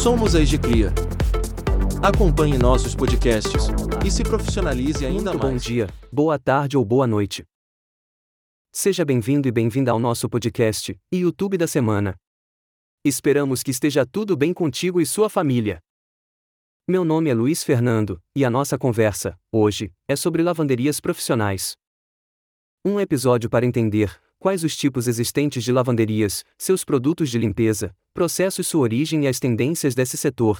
Somos a Egicria. Acompanhe nossos podcasts e se profissionalize ainda Muito mais. bom dia, boa tarde ou boa noite. Seja bem-vindo e bem-vinda ao nosso podcast e YouTube da semana. Esperamos que esteja tudo bem contigo e sua família. Meu nome é Luiz Fernando, e a nossa conversa, hoje, é sobre lavanderias profissionais. Um episódio para entender quais os tipos existentes de lavanderias, seus produtos de limpeza, processos, sua origem e as tendências desse setor.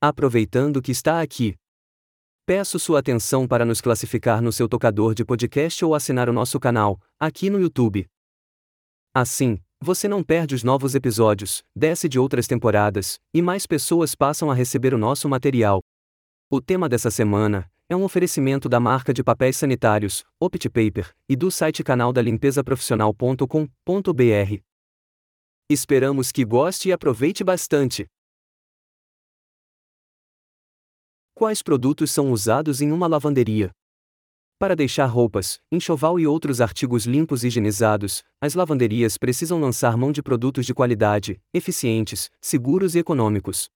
Aproveitando que está aqui, peço sua atenção para nos classificar no seu tocador de podcast ou assinar o nosso canal, aqui no YouTube. Assim, você não perde os novos episódios, desce de outras temporadas, e mais pessoas passam a receber o nosso material. O tema dessa semana é um oferecimento da marca de papéis sanitários, OptiPaper, e do site canal da limpezaprofissional.com.br. Esperamos que goste e aproveite bastante. Quais produtos são usados em uma lavanderia? Para deixar roupas, enxoval e outros artigos limpos e higienizados, as lavanderias precisam lançar mão de produtos de qualidade, eficientes, seguros e econômicos.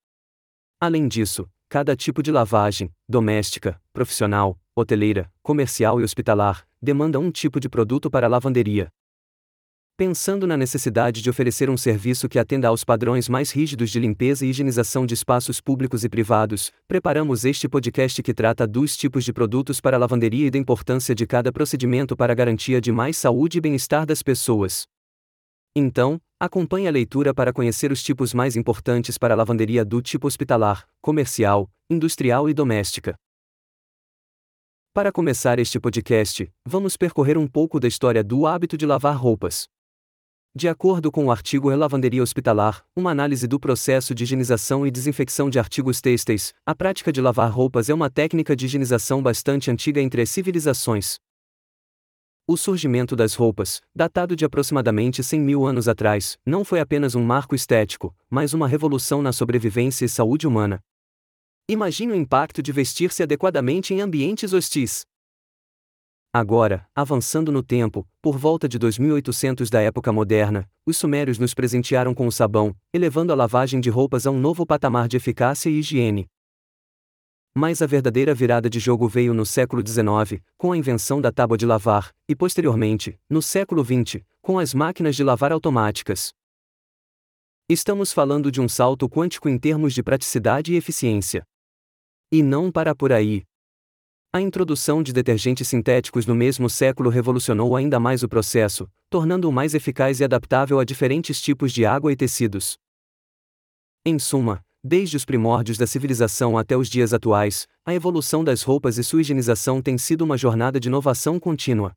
Além disso, cada tipo de lavagem, doméstica, profissional, hoteleira, comercial e hospitalar, demanda um tipo de produto para a lavanderia. Pensando na necessidade de oferecer um serviço que atenda aos padrões mais rígidos de limpeza e higienização de espaços públicos e privados, preparamos este podcast que trata dos tipos de produtos para a lavanderia e da importância de cada procedimento para a garantia de mais saúde e bem-estar das pessoas. Então, acompanhe a leitura para conhecer os tipos mais importantes para a lavanderia do tipo hospitalar, comercial, industrial e doméstica. Para começar este podcast, vamos percorrer um pouco da história do hábito de lavar roupas. De acordo com o artigo Lavanderia Hospitalar, uma análise do processo de higienização e desinfecção de artigos têxteis, a prática de lavar roupas é uma técnica de higienização bastante antiga entre as civilizações. O surgimento das roupas, datado de aproximadamente 100 mil anos atrás, não foi apenas um marco estético, mas uma revolução na sobrevivência e saúde humana. Imagine o impacto de vestir-se adequadamente em ambientes hostis. Agora, avançando no tempo, por volta de 2800 da época moderna, os sumérios nos presentearam com o sabão, elevando a lavagem de roupas a um novo patamar de eficácia e higiene. Mas a verdadeira virada de jogo veio no século XIX, com a invenção da tábua de lavar, e posteriormente, no século XX, com as máquinas de lavar automáticas. Estamos falando de um salto quântico em termos de praticidade e eficiência. E não para por aí. A introdução de detergentes sintéticos no mesmo século revolucionou ainda mais o processo, tornando-o mais eficaz e adaptável a diferentes tipos de água e tecidos. Em suma, desde os primórdios da civilização até os dias atuais, a evolução das roupas e sua higienização tem sido uma jornada de inovação contínua.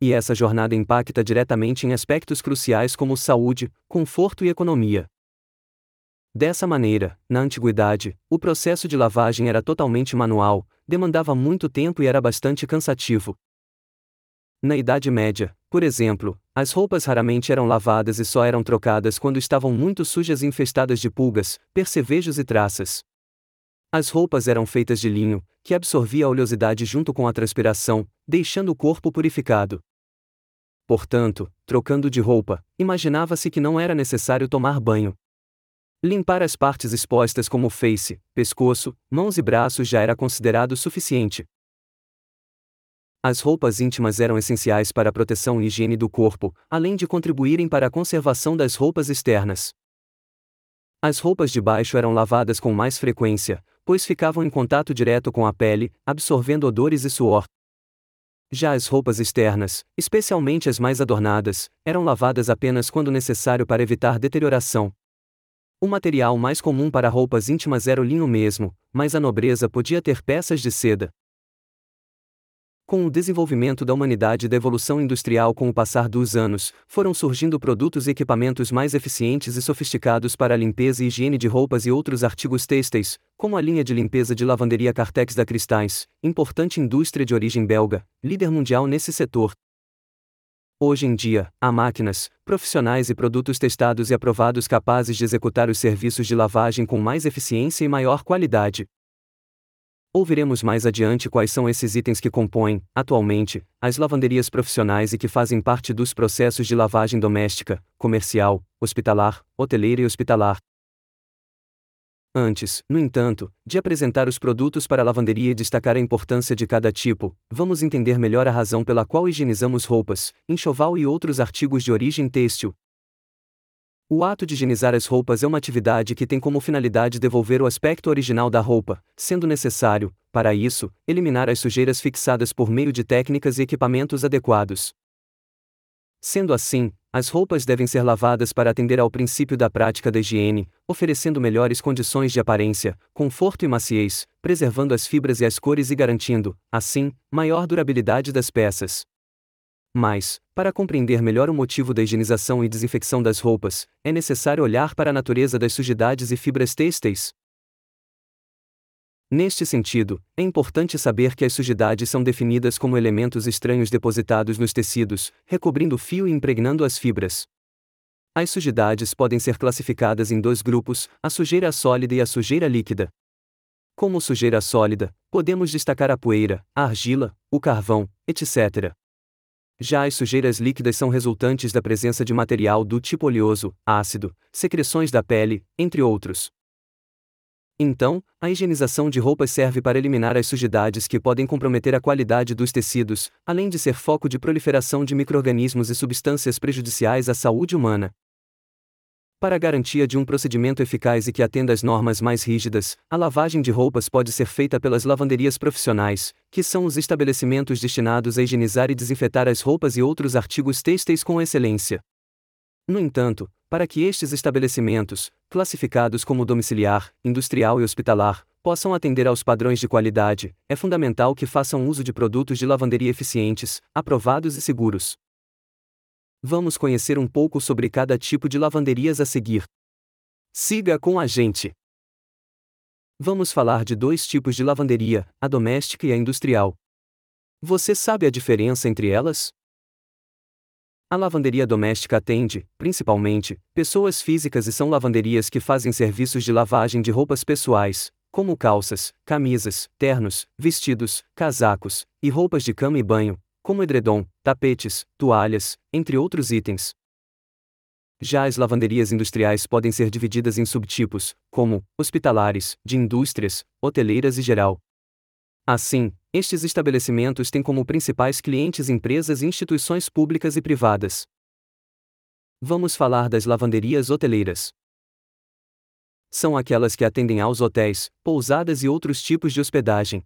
E essa jornada impacta diretamente em aspectos cruciais como saúde, conforto e economia. Dessa maneira, na antiguidade, o processo de lavagem era totalmente manual, demandava muito tempo e era bastante cansativo. Na Idade Média, por exemplo, as roupas raramente eram lavadas e só eram trocadas quando estavam muito sujas e infestadas de pulgas, percevejos e traças. As roupas eram feitas de linho, que absorvia a oleosidade junto com a transpiração, deixando o corpo purificado. Portanto, trocando de roupa, imaginava-se que não era necessário tomar banho. Limpar as partes expostas como o face, pescoço, mãos e braços já era considerado suficiente. As roupas íntimas eram essenciais para a proteção e higiene do corpo, além de contribuírem para a conservação das roupas externas. As roupas de baixo eram lavadas com mais frequência, pois ficavam em contato direto com a pele, absorvendo odores e suor. Já as roupas externas, especialmente as mais adornadas, eram lavadas apenas quando necessário para evitar deterioração. O material mais comum para roupas íntimas era o linho mesmo, mas a nobreza podia ter peças de seda. Com o desenvolvimento da humanidade e da evolução industrial com o passar dos anos, foram surgindo produtos e equipamentos mais eficientes e sofisticados para a limpeza e higiene de roupas e outros artigos têxteis, como a linha de limpeza de lavanderia Cartex da Cristais, importante indústria de origem belga, líder mundial nesse setor. Hoje em dia, há máquinas, profissionais e produtos testados e aprovados capazes de executar os serviços de lavagem com mais eficiência e maior qualidade. Ouviremos mais adiante quais são esses itens que compõem, atualmente, as lavanderias profissionais e que fazem parte dos processos de lavagem doméstica, comercial, hospitalar, hoteleira e hospitalar. Antes, no entanto, de apresentar os produtos para a lavanderia e destacar a importância de cada tipo, vamos entender melhor a razão pela qual higienizamos roupas, enxoval e outros artigos de origem têxtil. O ato de higienizar as roupas é uma atividade que tem como finalidade devolver o aspecto original da roupa, sendo necessário, para isso, eliminar as sujeiras fixadas por meio de técnicas e equipamentos adequados. Sendo assim, as roupas devem ser lavadas para atender ao princípio da prática da higiene, oferecendo melhores condições de aparência, conforto e maciez, preservando as fibras e as cores e garantindo, assim, maior durabilidade das peças. Mas, para compreender melhor o motivo da higienização e desinfecção das roupas, é necessário olhar para a natureza das sujidades e fibras têxteis, Neste sentido, é importante saber que as sujidades são definidas como elementos estranhos depositados nos tecidos, recobrindo o fio e impregnando as fibras. As sujidades podem ser classificadas em dois grupos, a sujeira sólida e a sujeira líquida. Como sujeira sólida, podemos destacar a poeira, a argila, o carvão, etc. Já as sujeiras líquidas são resultantes da presença de material do tipo oleoso, ácido, secreções da pele, entre outros. Então, a higienização de roupas serve para eliminar as sujidades que podem comprometer a qualidade dos tecidos, além de ser foco de proliferação de microrganismos e substâncias prejudiciais à saúde humana. Para garantia de um procedimento eficaz e que atenda às normas mais rígidas, a lavagem de roupas pode ser feita pelas lavanderias profissionais, que são os estabelecimentos destinados a higienizar e desinfetar as roupas e outros artigos têxteis com excelência. No entanto, para que estes estabelecimentos, classificados como domiciliar, industrial e hospitalar, possam atender aos padrões de qualidade, é fundamental que façam uso de produtos de lavanderia eficientes, aprovados e seguros. Vamos conhecer um pouco sobre cada tipo de lavanderias a seguir. Siga com a gente! Vamos falar de dois tipos de lavanderia, a doméstica e a industrial. Você sabe a diferença entre elas? A lavanderia doméstica atende, principalmente, pessoas físicas e são lavanderias que fazem serviços de lavagem de roupas pessoais, como calças, camisas, ternos, vestidos, casacos, e roupas de cama e banho, como edredom, tapetes, toalhas, entre outros itens. Já as lavanderias industriais podem ser divididas em subtipos, como hospitalares, de indústrias, hoteleiras e geral. Assim, estes estabelecimentos têm como principais clientes empresas e instituições públicas e privadas. Vamos falar das lavanderias hoteleiras. São aquelas que atendem aos hotéis, pousadas e outros tipos de hospedagem.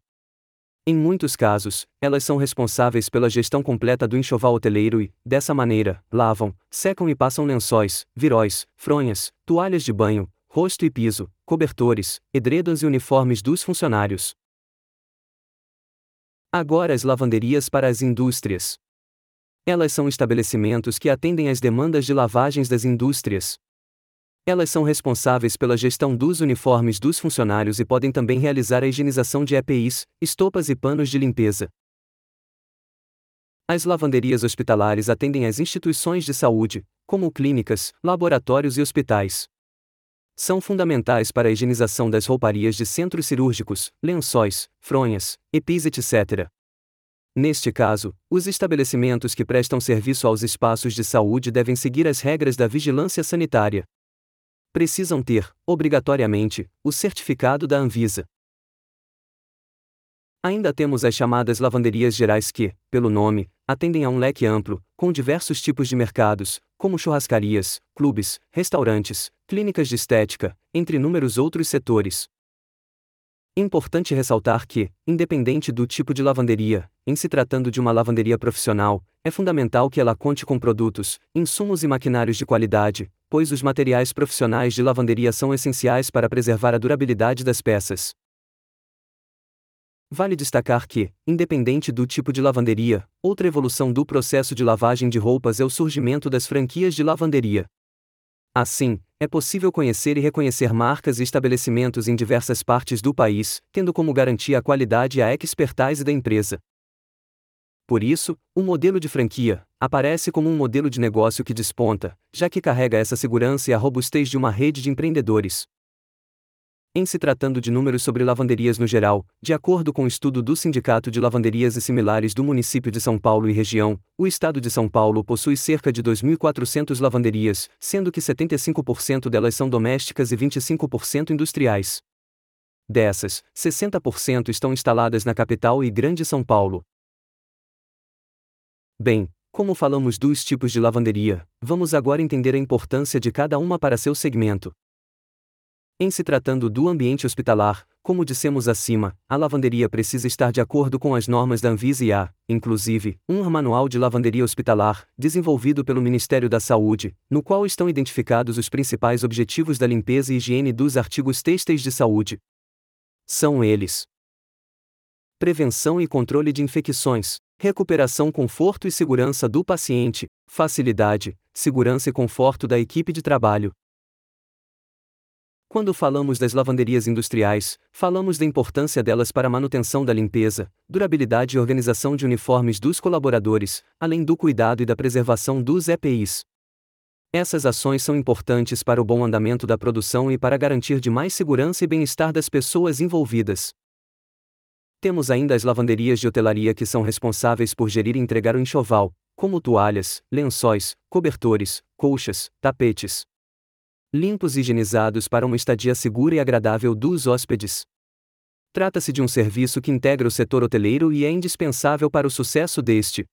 Em muitos casos, elas são responsáveis pela gestão completa do enxoval hoteleiro e, dessa maneira, lavam, secam e passam lençóis, viróis, fronhas, toalhas de banho, rosto e piso, cobertores, edredons e uniformes dos funcionários. Agora as lavanderias para as indústrias. Elas são estabelecimentos que atendem às demandas de lavagens das indústrias. Elas são responsáveis pela gestão dos uniformes dos funcionários e podem também realizar a higienização de EPIs, estopas e panos de limpeza. As lavanderias hospitalares atendem às instituições de saúde, como clínicas, laboratórios e hospitais são fundamentais para a higienização das rouparias de centros cirúrgicos, lençóis, fronhas, EPIs, etc. Neste caso, os estabelecimentos que prestam serviço aos espaços de saúde devem seguir as regras da vigilância sanitária. Precisam ter, obrigatoriamente, o certificado da Anvisa. Ainda temos as chamadas lavanderias gerais que, pelo nome, atendem a um leque amplo, com diversos tipos de mercados, como churrascarias, clubes, restaurantes, clínicas de estética, entre inúmeros outros setores. Importante ressaltar que, independente do tipo de lavanderia, em se tratando de uma lavanderia profissional, é fundamental que ela conte com produtos, insumos e maquinários de qualidade, pois os materiais profissionais de lavanderia são essenciais para preservar a durabilidade das peças. Vale destacar que, independente do tipo de lavanderia, outra evolução do processo de lavagem de roupas é o surgimento das franquias de lavanderia. Assim, é possível conhecer e reconhecer marcas e estabelecimentos em diversas partes do país, tendo como garantia a qualidade e a expertise da empresa. Por isso, o modelo de franquia aparece como um modelo de negócio que desponta, já que carrega essa segurança e a robustez de uma rede de empreendedores. Em se tratando de números sobre lavanderias no geral, de acordo com o um estudo do Sindicato de Lavanderias e Similares do município de São Paulo e região, o estado de São Paulo possui cerca de 2.400 lavanderias, sendo que 75% delas são domésticas e 25% industriais. Dessas, 60% estão instaladas na capital e Grande São Paulo. Bem, como falamos dos tipos de lavanderia, vamos agora entender a importância de cada uma para seu segmento. Em se tratando do ambiente hospitalar, como dissemos acima, a lavanderia precisa estar de acordo com as normas da Anvisa e há, inclusive, um manual de lavanderia hospitalar, desenvolvido pelo Ministério da Saúde, no qual estão identificados os principais objetivos da limpeza e higiene dos artigos têxteis de saúde. São eles: prevenção e controle de infecções, recuperação, conforto e segurança do paciente, facilidade, segurança e conforto da equipe de trabalho, quando falamos das lavanderias industriais, falamos da importância delas para a manutenção da limpeza, durabilidade e organização de uniformes dos colaboradores, além do cuidado e da preservação dos EPIs. Essas ações são importantes para o bom andamento da produção e para garantir de mais segurança e bem-estar das pessoas envolvidas. Temos ainda as lavanderias de hotelaria que são responsáveis por gerir e entregar o enxoval, como toalhas, lençóis, cobertores, colchas, tapetes, limpos e higienizados para uma estadia segura e agradável dos hóspedes. Trata-se de um serviço que integra o setor hoteleiro e é indispensável para o sucesso deste.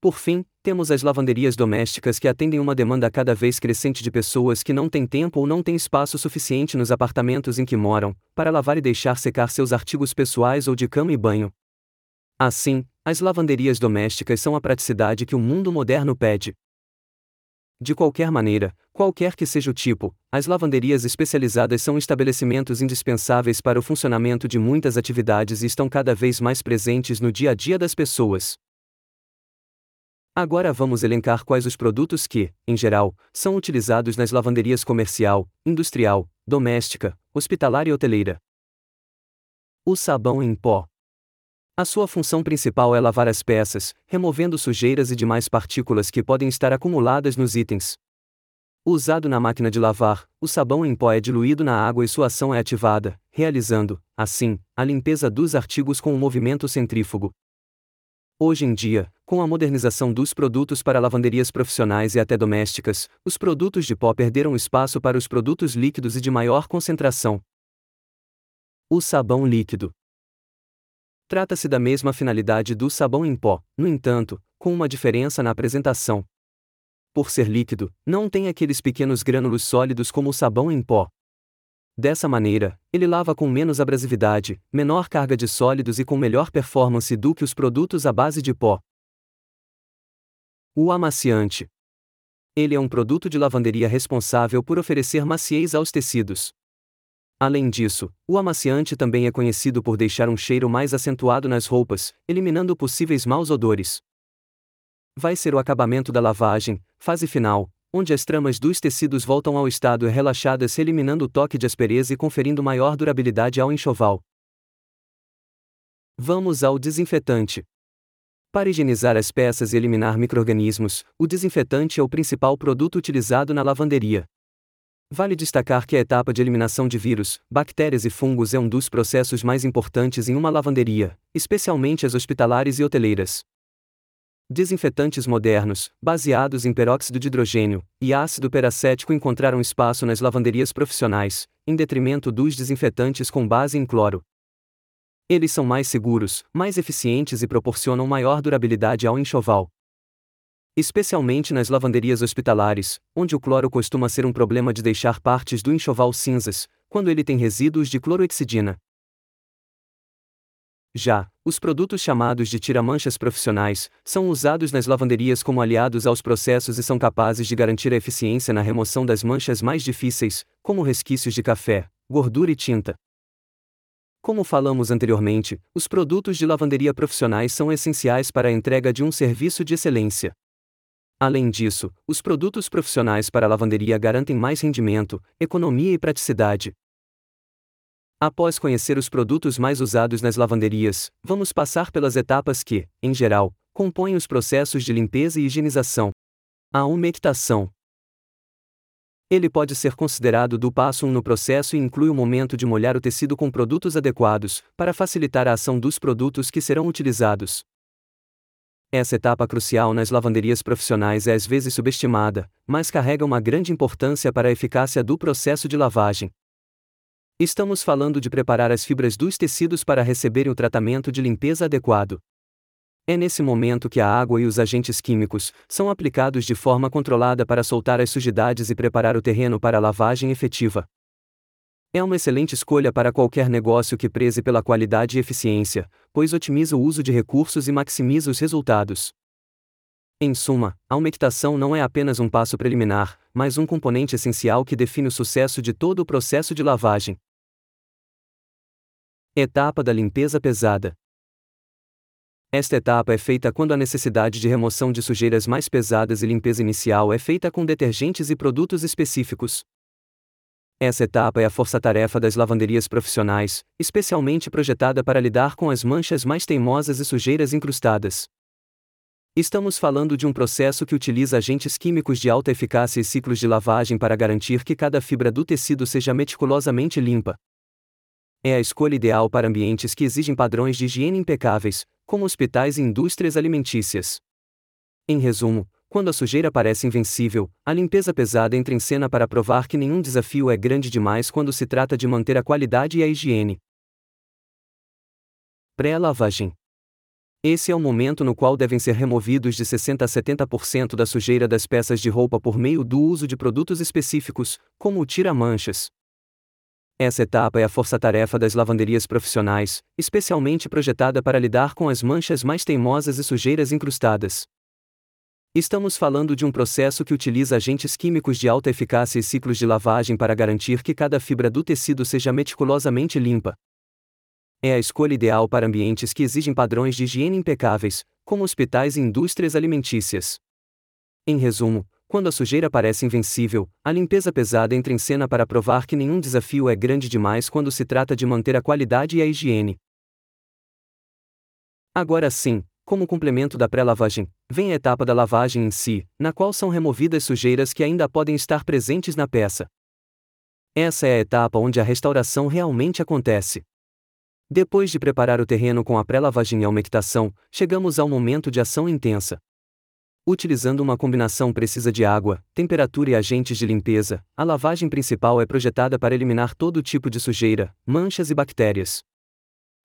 Por fim, temos as lavanderias domésticas que atendem uma demanda cada vez crescente de pessoas que não têm tempo ou não têm espaço suficiente nos apartamentos em que moram, para lavar e deixar secar seus artigos pessoais ou de cama e banho. Assim, as lavanderias domésticas são a praticidade que o mundo moderno pede. De qualquer maneira, qualquer que seja o tipo, as lavanderias especializadas são estabelecimentos indispensáveis para o funcionamento de muitas atividades e estão cada vez mais presentes no dia a dia das pessoas. Agora vamos elencar quais os produtos que, em geral, são utilizados nas lavanderias comercial, industrial, doméstica, hospitalar e hoteleira. O sabão em pó. A sua função principal é lavar as peças, removendo sujeiras e demais partículas que podem estar acumuladas nos itens. Usado na máquina de lavar, o sabão em pó é diluído na água e sua ação é ativada, realizando, assim, a limpeza dos artigos com o um movimento centrífugo. Hoje em dia, com a modernização dos produtos para lavanderias profissionais e até domésticas, os produtos de pó perderam espaço para os produtos líquidos e de maior concentração. O sabão líquido. Trata-se da mesma finalidade do sabão em pó, no entanto, com uma diferença na apresentação. Por ser líquido, não tem aqueles pequenos grânulos sólidos como o sabão em pó. Dessa maneira, ele lava com menos abrasividade, menor carga de sólidos e com melhor performance do que os produtos à base de pó. O amaciante. Ele é um produto de lavanderia responsável por oferecer maciez aos tecidos. Além disso, o amaciante também é conhecido por deixar um cheiro mais acentuado nas roupas, eliminando possíveis maus odores. Vai ser o acabamento da lavagem, fase final, onde as tramas dos tecidos voltam ao estado relaxadas, eliminando o toque de aspereza e conferindo maior durabilidade ao enxoval. Vamos ao desinfetante. Para higienizar as peças e eliminar microrganismos, o desinfetante é o principal produto utilizado na lavanderia. Vale destacar que a etapa de eliminação de vírus, bactérias e fungos é um dos processos mais importantes em uma lavanderia, especialmente as hospitalares e hoteleiras. Desinfetantes modernos, baseados em peróxido de hidrogênio e ácido peracético encontraram espaço nas lavanderias profissionais, em detrimento dos desinfetantes com base em cloro. Eles são mais seguros, mais eficientes e proporcionam maior durabilidade ao enxoval especialmente nas lavanderias hospitalares, onde o cloro costuma ser um problema de deixar partes do enxoval cinzas, quando ele tem resíduos de cloroexidina. Já, os produtos chamados de tira-manchas profissionais são usados nas lavanderias como aliados aos processos e são capazes de garantir a eficiência na remoção das manchas mais difíceis, como resquícios de café, gordura e tinta. Como falamos anteriormente, os produtos de lavanderia profissionais são essenciais para a entrega de um serviço de excelência. Além disso, os produtos profissionais para lavanderia garantem mais rendimento, economia e praticidade. Após conhecer os produtos mais usados nas lavanderias, vamos passar pelas etapas que, em geral, compõem os processos de limpeza e higienização. A umectação. Ele pode ser considerado do passo 1 no processo e inclui o momento de molhar o tecido com produtos adequados, para facilitar a ação dos produtos que serão utilizados. Essa etapa crucial nas lavanderias profissionais é às vezes subestimada, mas carrega uma grande importância para a eficácia do processo de lavagem. Estamos falando de preparar as fibras dos tecidos para receberem o tratamento de limpeza adequado. É nesse momento que a água e os agentes químicos são aplicados de forma controlada para soltar as sujidades e preparar o terreno para a lavagem efetiva. É uma excelente escolha para qualquer negócio que preze pela qualidade e eficiência, pois otimiza o uso de recursos e maximiza os resultados. Em suma, a umectação não é apenas um passo preliminar, mas um componente essencial que define o sucesso de todo o processo de lavagem. Etapa da limpeza pesada. Esta etapa é feita quando a necessidade de remoção de sujeiras mais pesadas e limpeza inicial é feita com detergentes e produtos específicos. Essa etapa é a força-tarefa das lavanderias profissionais, especialmente projetada para lidar com as manchas mais teimosas e sujeiras incrustadas. Estamos falando de um processo que utiliza agentes químicos de alta eficácia e ciclos de lavagem para garantir que cada fibra do tecido seja meticulosamente limpa. É a escolha ideal para ambientes que exigem padrões de higiene impecáveis, como hospitais e indústrias alimentícias. Em resumo, quando a sujeira parece invencível, a limpeza pesada entra em cena para provar que nenhum desafio é grande demais quando se trata de manter a qualidade e a higiene. Pré-lavagem. Esse é o momento no qual devem ser removidos de 60 a 70% da sujeira das peças de roupa por meio do uso de produtos específicos, como o tira-manchas. Essa etapa é a força-tarefa das lavanderias profissionais, especialmente projetada para lidar com as manchas mais teimosas e sujeiras incrustadas. Estamos falando de um processo que utiliza agentes químicos de alta eficácia e ciclos de lavagem para garantir que cada fibra do tecido seja meticulosamente limpa. É a escolha ideal para ambientes que exigem padrões de higiene impecáveis, como hospitais e indústrias alimentícias. Em resumo, quando a sujeira parece invencível, a limpeza pesada entra em cena para provar que nenhum desafio é grande demais quando se trata de manter a qualidade e a higiene. Agora sim, como complemento da pré-lavagem, vem a etapa da lavagem em si, na qual são removidas sujeiras que ainda podem estar presentes na peça. Essa é a etapa onde a restauração realmente acontece. Depois de preparar o terreno com a pré-lavagem e a umectação, chegamos ao momento de ação intensa. Utilizando uma combinação precisa de água, temperatura e agentes de limpeza, a lavagem principal é projetada para eliminar todo tipo de sujeira, manchas e bactérias.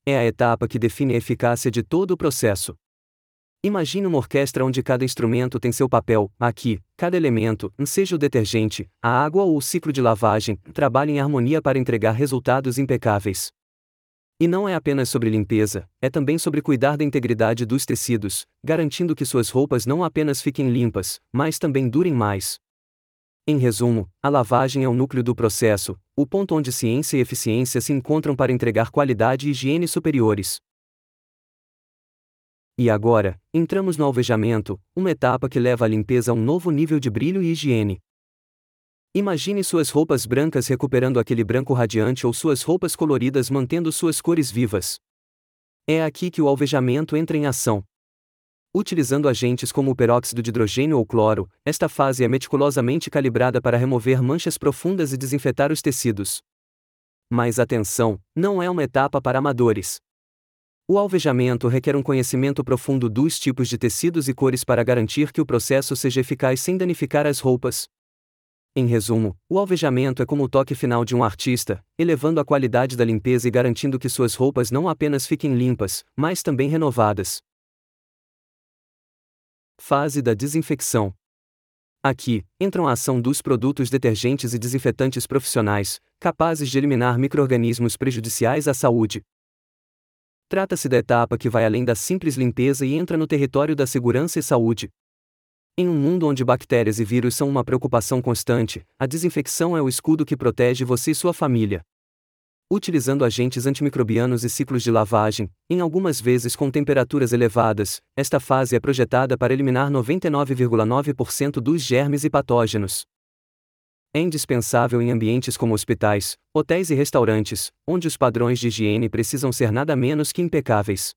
É a etapa que define a eficácia de todo o processo. Imagine uma orquestra onde cada instrumento tem seu papel, aqui, cada elemento, seja o detergente, a água ou o ciclo de lavagem, trabalha em harmonia para entregar resultados impecáveis. E não é apenas sobre limpeza, é também sobre cuidar da integridade dos tecidos, garantindo que suas roupas não apenas fiquem limpas, mas também durem mais. Em resumo, a lavagem é o núcleo do processo, o ponto onde ciência e eficiência se encontram para entregar qualidade e higiene superiores. E agora, entramos no alvejamento, uma etapa que leva a limpeza a um novo nível de brilho e higiene. Imagine suas roupas brancas recuperando aquele branco radiante ou suas roupas coloridas mantendo suas cores vivas. É aqui que o alvejamento entra em ação. Utilizando agentes como o peróxido de hidrogênio ou cloro, esta fase é meticulosamente calibrada para remover manchas profundas e desinfetar os tecidos. Mas atenção, não é uma etapa para amadores. O alvejamento requer um conhecimento profundo dos tipos de tecidos e cores para garantir que o processo seja eficaz sem danificar as roupas. Em resumo, o alvejamento é como o toque final de um artista, elevando a qualidade da limpeza e garantindo que suas roupas não apenas fiquem limpas, mas também renovadas. Fase da desinfecção. Aqui, entram a ação dos produtos detergentes e desinfetantes profissionais, capazes de eliminar microrganismos prejudiciais à saúde, Trata-se da etapa que vai além da simples limpeza e entra no território da segurança e saúde. Em um mundo onde bactérias e vírus são uma preocupação constante, a desinfecção é o escudo que protege você e sua família. Utilizando agentes antimicrobianos e ciclos de lavagem, em algumas vezes com temperaturas elevadas, esta fase é projetada para eliminar 99,9% dos germes e patógenos é indispensável em ambientes como hospitais, hotéis e restaurantes, onde os padrões de higiene precisam ser nada menos que impecáveis.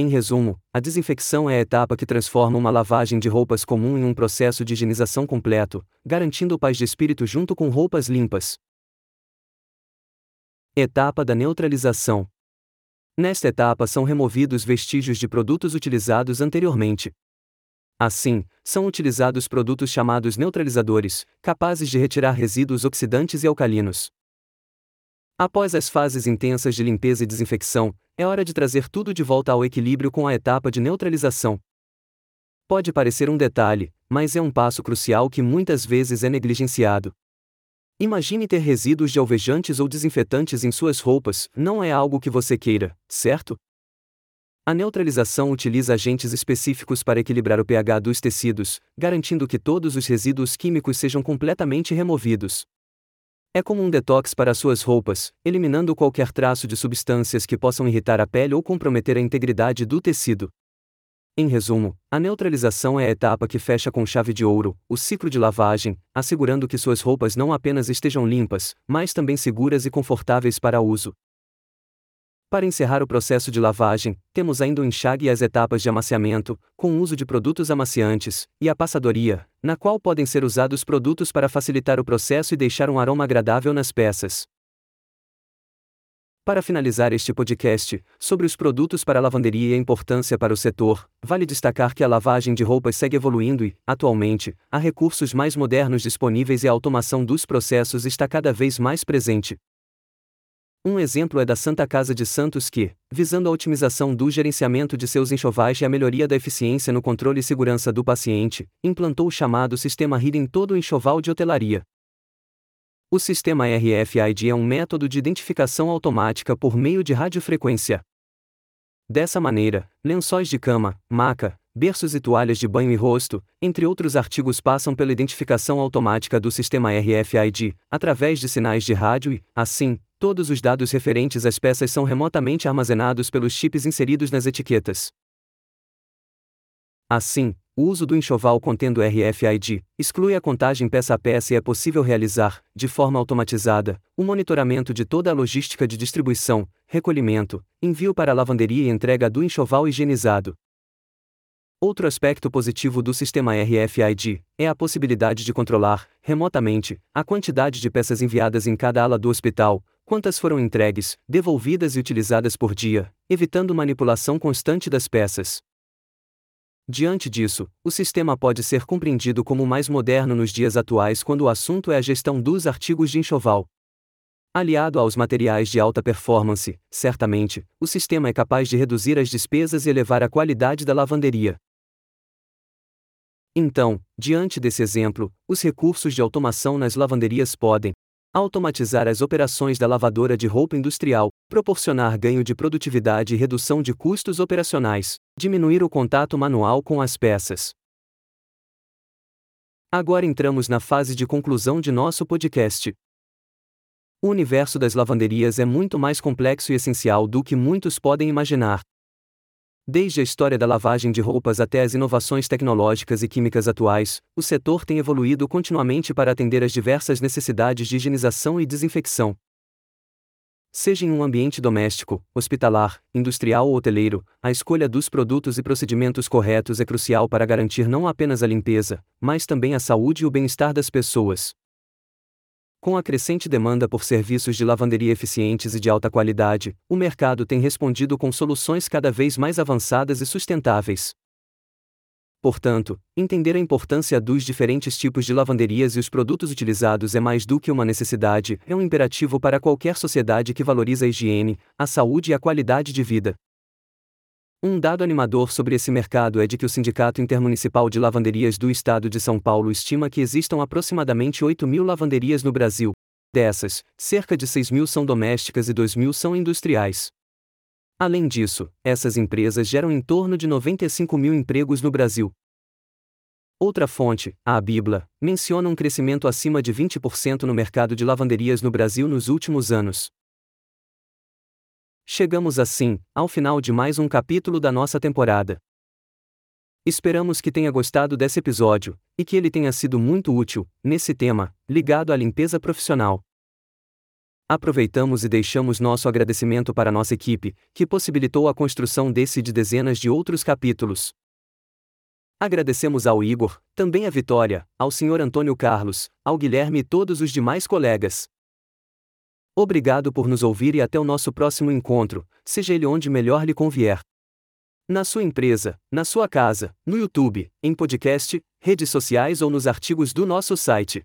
Em resumo, a desinfecção é a etapa que transforma uma lavagem de roupas comum em um processo de higienização completo, garantindo paz de espírito junto com roupas limpas. Etapa da neutralização. Nesta etapa são removidos vestígios de produtos utilizados anteriormente. Assim, são utilizados produtos chamados neutralizadores, capazes de retirar resíduos oxidantes e alcalinos. Após as fases intensas de limpeza e desinfecção, é hora de trazer tudo de volta ao equilíbrio com a etapa de neutralização. Pode parecer um detalhe, mas é um passo crucial que muitas vezes é negligenciado. Imagine ter resíduos de alvejantes ou desinfetantes em suas roupas, não é algo que você queira, certo? A neutralização utiliza agentes específicos para equilibrar o pH dos tecidos, garantindo que todos os resíduos químicos sejam completamente removidos. É como um detox para suas roupas, eliminando qualquer traço de substâncias que possam irritar a pele ou comprometer a integridade do tecido. Em resumo, a neutralização é a etapa que fecha com chave de ouro o ciclo de lavagem, assegurando que suas roupas não apenas estejam limpas, mas também seguras e confortáveis para uso. Para encerrar o processo de lavagem, temos ainda o enxague e as etapas de amaciamento, com o uso de produtos amaciantes, e a passadoria, na qual podem ser usados produtos para facilitar o processo e deixar um aroma agradável nas peças. Para finalizar este podcast, sobre os produtos para lavanderia e a importância para o setor, vale destacar que a lavagem de roupas segue evoluindo e, atualmente, há recursos mais modernos disponíveis e a automação dos processos está cada vez mais presente. Um exemplo é da Santa Casa de Santos que, visando a otimização do gerenciamento de seus enxovais e a melhoria da eficiência no controle e segurança do paciente, implantou o chamado sistema RID em todo o enxoval de hotelaria. O sistema RFID é um método de identificação automática por meio de radiofrequência. Dessa maneira, lençóis de cama, maca, berços e toalhas de banho e rosto, entre outros artigos passam pela identificação automática do sistema RFID, através de sinais de rádio e, assim, todos os dados referentes às peças são remotamente armazenados pelos chips inseridos nas etiquetas. Assim, o uso do enxoval contendo RFID exclui a contagem peça a peça e é possível realizar, de forma automatizada, o monitoramento de toda a logística de distribuição, recolhimento, envio para a lavanderia e entrega do enxoval higienizado. Outro aspecto positivo do sistema RFID é a possibilidade de controlar, remotamente, a quantidade de peças enviadas em cada ala do hospital, quantas foram entregues, devolvidas e utilizadas por dia, evitando manipulação constante das peças. Diante disso, o sistema pode ser compreendido como mais moderno nos dias atuais quando o assunto é a gestão dos artigos de enxoval. Aliado aos materiais de alta performance, certamente, o sistema é capaz de reduzir as despesas e elevar a qualidade da lavanderia. Então, diante desse exemplo, os recursos de automação nas lavanderias podem, automatizar as operações da lavadora de roupa industrial, proporcionar ganho de produtividade e redução de custos operacionais, diminuir o contato manual com as peças. Agora entramos na fase de conclusão de nosso podcast. O universo das lavanderias é muito mais complexo e essencial do que muitos podem imaginar. Desde a história da lavagem de roupas até as inovações tecnológicas e químicas atuais, o setor tem evoluído continuamente para atender às diversas necessidades de higienização e desinfecção. Seja em um ambiente doméstico, hospitalar, industrial ou hoteleiro, a escolha dos produtos e procedimentos corretos é crucial para garantir não apenas a limpeza, mas também a saúde e o bem-estar das pessoas. Com a crescente demanda por serviços de lavanderia eficientes e de alta qualidade, o mercado tem respondido com soluções cada vez mais avançadas e sustentáveis. Portanto, entender a importância dos diferentes tipos de lavanderias e os produtos utilizados é mais do que uma necessidade, é um imperativo para qualquer sociedade que valoriza a higiene, a saúde e a qualidade de vida. Um dado animador sobre esse mercado é de que o Sindicato Intermunicipal de Lavanderias do Estado de São Paulo estima que existam aproximadamente 8 mil lavanderias no Brasil. Dessas, cerca de 6 mil são domésticas e 2 mil são industriais. Além disso, essas empresas geram em torno de 95 mil empregos no Brasil. Outra fonte, a Bíblia, menciona um crescimento acima de 20% no mercado de lavanderias no Brasil nos últimos anos. Chegamos assim, ao final de mais um capítulo da nossa temporada. Esperamos que tenha gostado desse episódio, e que ele tenha sido muito útil, nesse tema, ligado à limpeza profissional. Aproveitamos e deixamos nosso agradecimento para nossa equipe, que possibilitou a construção desse e de dezenas de outros capítulos. Agradecemos ao Igor, também à Vitória, ao Sr. Antônio Carlos, ao Guilherme e todos os demais colegas. Obrigado por nos ouvir e até o nosso próximo encontro, seja ele onde melhor lhe convier. Na sua empresa, na sua casa, no YouTube, em podcast, redes sociais ou nos artigos do nosso site.